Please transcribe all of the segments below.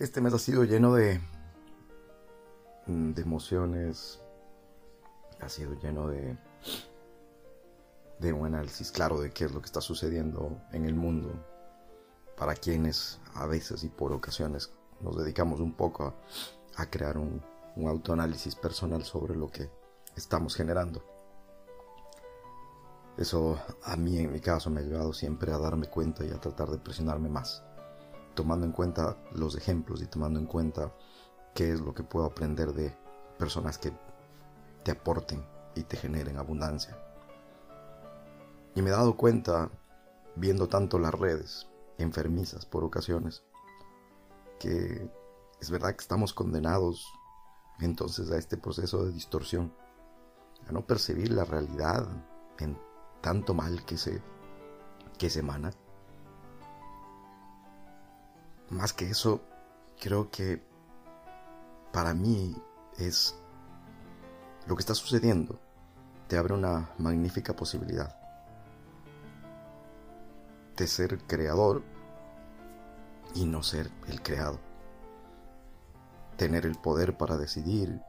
Este mes ha sido lleno de, emociones, ha sido lleno de, de un análisis claro de qué es lo que está sucediendo en el mundo, para quienes a veces y por ocasiones nos dedicamos un poco a, crear un, un autoanálisis personal sobre lo que estamos generando. Eso a mí en mi caso me ha ayudado siempre a darme cuenta y a tratar de presionarme más tomando en cuenta los ejemplos y tomando en cuenta qué es lo que puedo aprender de personas que te aporten y te generen abundancia. Y me he dado cuenta, viendo tanto las redes, enfermizas por ocasiones, que es verdad que estamos condenados entonces a este proceso de distorsión, a no percibir la realidad en tanto mal que se, que se emana más que eso, creo que para mí es lo que está sucediendo. Te abre una magnífica posibilidad de ser creador y no ser el creado. Tener el poder para decidir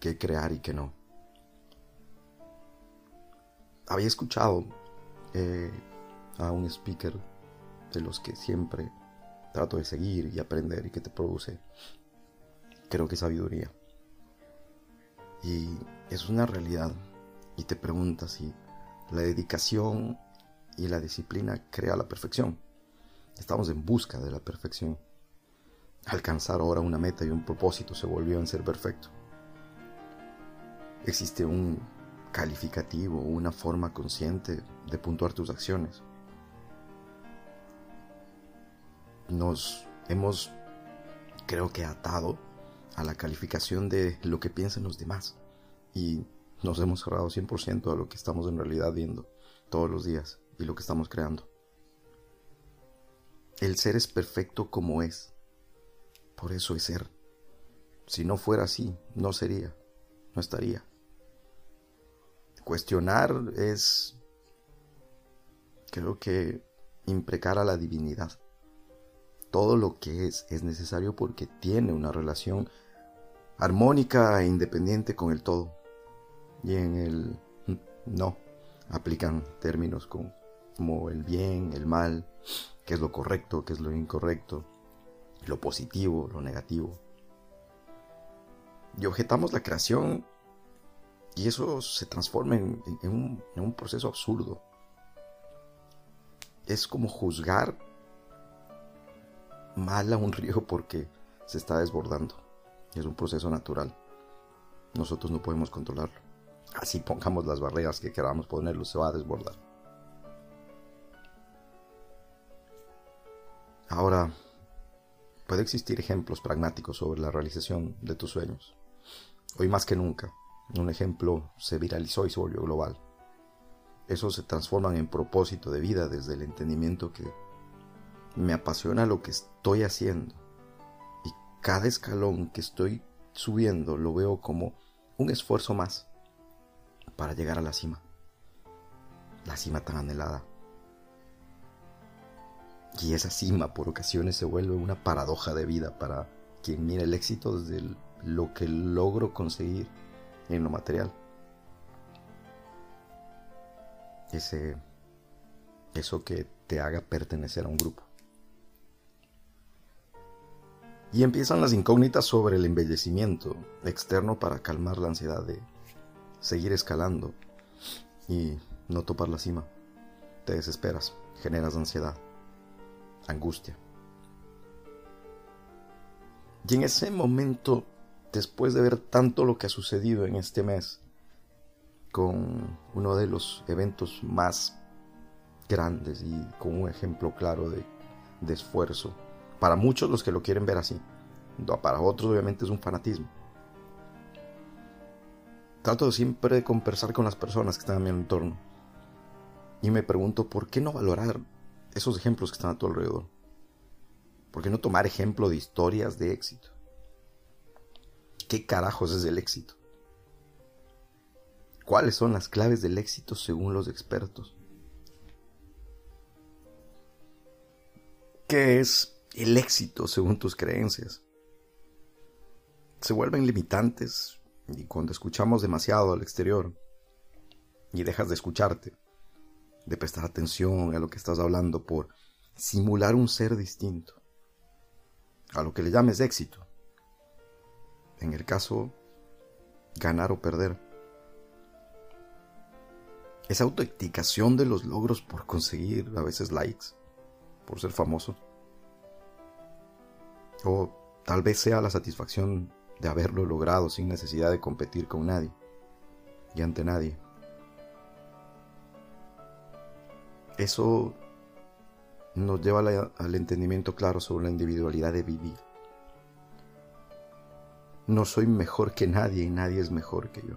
qué crear y qué no. Había escuchado eh, a un speaker de los que siempre trato de seguir y aprender y que te produce, creo que sabiduría. Y es una realidad. Y te preguntas si la dedicación y la disciplina crea la perfección. Estamos en busca de la perfección. Alcanzar ahora una meta y un propósito se volvió en ser perfecto. Existe un calificativo, una forma consciente de puntuar tus acciones. Nos hemos, creo que, atado a la calificación de lo que piensan los demás y nos hemos cerrado 100% a lo que estamos en realidad viendo todos los días y lo que estamos creando. El ser es perfecto como es. Por eso es ser. Si no fuera así, no sería, no estaría. Cuestionar es, creo que, imprecar a la divinidad todo lo que es es necesario porque tiene una relación armónica e independiente con el todo. Y en el no aplican términos como, el bien, el mal, qué es lo correcto, qué es lo incorrecto, lo positivo, lo negativo. Y objetamos la creación y eso se transforma en, un, en un proceso absurdo. Es como juzgar mal a un río porque se está desbordando. Es un proceso natural. Nosotros no podemos controlarlo. Así pongamos las barreras que queramos ponerlo, se va a desbordar. Ahora, puede existir ejemplos pragmáticos sobre la realización de tus sueños. Hoy más que nunca, un ejemplo se viralizó y se volvió global. Eso se transforma en propósito de vida desde el entendimiento que me apasiona lo que estoy haciendo. Y cada escalón que estoy subiendo lo veo como un esfuerzo más para llegar a la cima. La cima tan anhelada. Y esa cima por ocasiones se vuelve una paradoja de vida para quien mira el éxito desde lo que logro conseguir en lo material. Ese eso que te haga pertenecer a un grupo. Y empiezan las incógnitas sobre el embellecimiento externo para calmar la ansiedad de seguir escalando y no topar la cima. Te desesperas, generas ansiedad, angustia. Y en ese momento, después de ver tanto lo que ha sucedido en este mes, con uno de los eventos más grandes y con un ejemplo claro de, de esfuerzo, para muchos los que lo quieren ver así. Para otros obviamente es un fanatismo. Trato siempre de conversar con las personas que están a mi entorno. Y me pregunto, ¿por qué no valorar esos ejemplos que están a tu alrededor? ¿Por qué no tomar ejemplo de historias de éxito? ¿Qué carajos es el éxito? ¿Cuáles son las claves del éxito según los expertos? ¿Qué es el éxito según tus creencias. Se vuelven limitantes y cuando escuchamos demasiado al exterior y dejas de escucharte, de prestar atención a lo que estás hablando por simular un ser distinto, a lo que le llames éxito. En el caso, ganar o perder. Esa autoexplicación de los logros por conseguir a veces likes, por ser famoso. O tal vez sea la satisfacción de haberlo logrado sin necesidad de competir con nadie y ante nadie. Eso nos lleva al entendimiento claro sobre la individualidad de vivir. No soy mejor que nadie y nadie es mejor que yo.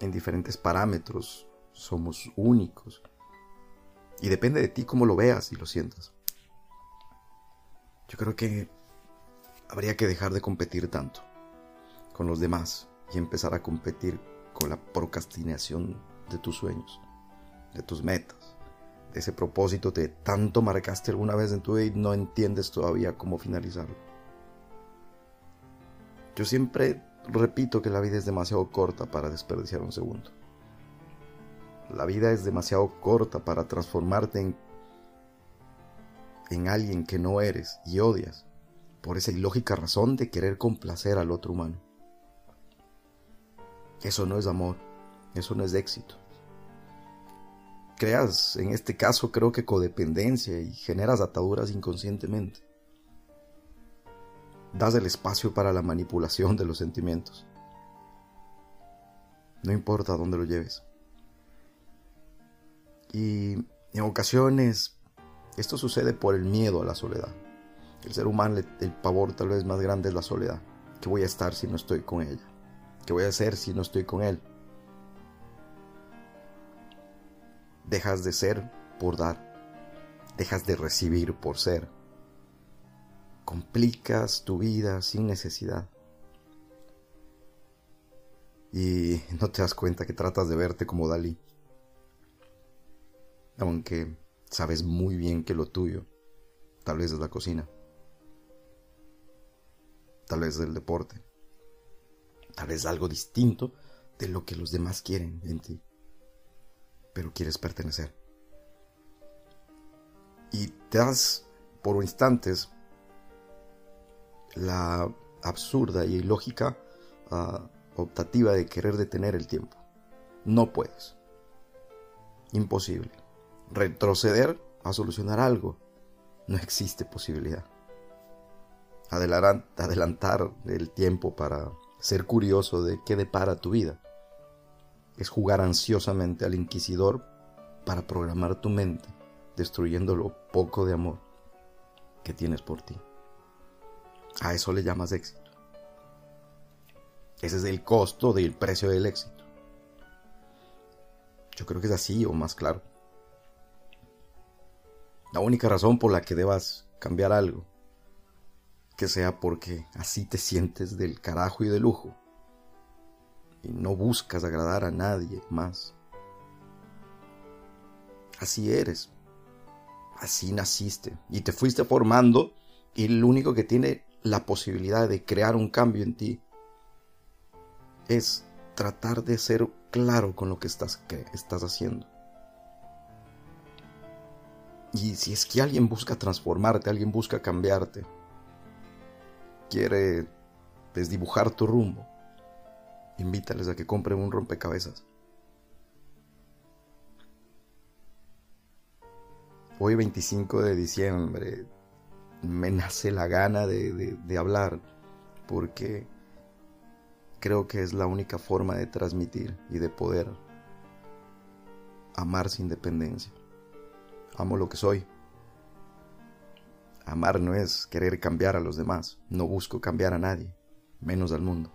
En diferentes parámetros somos únicos. Y depende de ti cómo lo veas y lo sientas. Yo creo que habría que dejar de competir tanto con los demás y empezar a competir con la procrastinación de tus sueños, de tus metas, de ese propósito que tanto marcaste alguna vez en tu vida y no entiendes todavía cómo finalizarlo. Yo siempre repito que la vida es demasiado corta para desperdiciar un segundo. La vida es demasiado corta para transformarte en en alguien que no eres y odias por esa ilógica razón de querer complacer al otro humano. Eso no es amor, eso no es éxito. Creas, en este caso creo que codependencia y generas ataduras inconscientemente. Das el espacio para la manipulación de los sentimientos. No importa dónde lo lleves. Y en ocasiones esto sucede por el miedo a la soledad. El ser humano, el pavor tal vez más grande es la soledad. ¿Qué voy a estar si no estoy con ella? ¿Qué voy a hacer si no estoy con él? Dejas de ser por dar. Dejas de recibir por ser. Complicas tu vida sin necesidad. Y no te das cuenta que tratas de verte como Dalí. Aunque sabes muy bien que lo tuyo tal vez es la cocina, tal vez es el deporte, tal vez algo distinto de lo que los demás quieren en ti, pero quieres pertenecer. Y te das por instantes la absurda y ilógica ah, optativa de querer detener el tiempo. No puedes. Imposible retroceder a solucionar algo. No existe posibilidad. Adelantar el tiempo para ser curioso de qué depara tu vida es jugar ansiosamente al inquisidor para programar tu mente, destruyendo lo poco de amor que tienes por ti. A eso le llamas éxito. Ese es el costo del precio del éxito. Yo creo que es así o más claro. La única razón por la que debas cambiar algo, que sea porque así te sientes del carajo y de lujo, y no buscas agradar a nadie más. Así eres, así naciste, y te fuiste formando, y el único que tiene la posibilidad de crear un cambio en ti es tratar de ser claro con lo que estás, que estás haciendo. Y si es que alguien busca transformarte, alguien busca cambiarte, quiere desdibujar tu rumbo, invítales a que compren un rompecabezas. Hoy 25 de diciembre me nace la gana de, de hablar porque creo que es la única forma de transmitir y de poder amar sin dependencia. Amo lo que soy. Amar no es querer cambiar a los demás. No busco cambiar a nadie, menos al mundo.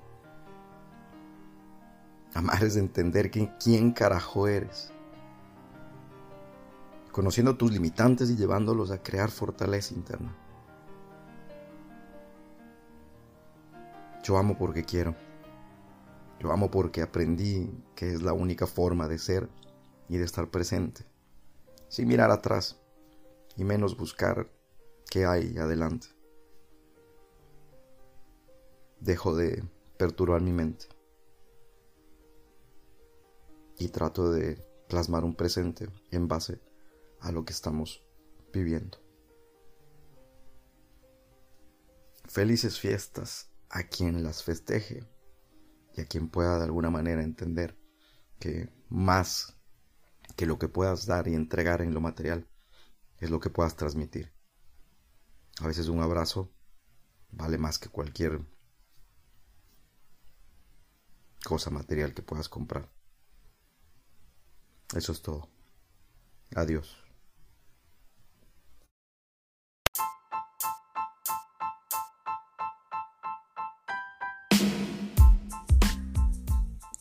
Amar es entender quién carajo eres. Conociendo tus limitantes y llevándolos a crear fortaleza interna. Yo amo porque quiero. Yo amo porque aprendí que es la única forma de ser y de estar presente sin mirar atrás y menos buscar que hay adelante. Dejo de perturbar mi mente y trato de plasmar un presente en base a lo que estamos viviendo. Felices fiestas a quien las festeje y a quien pueda de alguna manera entender que más que lo que puedas dar y entregar en lo material es lo que puedas transmitir. A veces un abrazo vale más que cualquier cosa material que puedas comprar. Eso es todo. Adiós.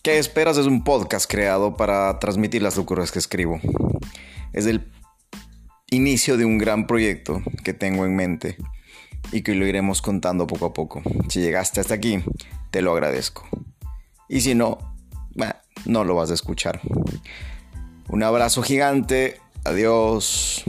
¿Qué esperas? Es un podcast creado para transmitir las locuras que escribo. Es el inicio de un gran proyecto que tengo en mente y que lo iremos contando poco a poco. Si llegaste hasta aquí, te lo agradezco. Y si no, no lo vas a escuchar. Un abrazo gigante. Adiós.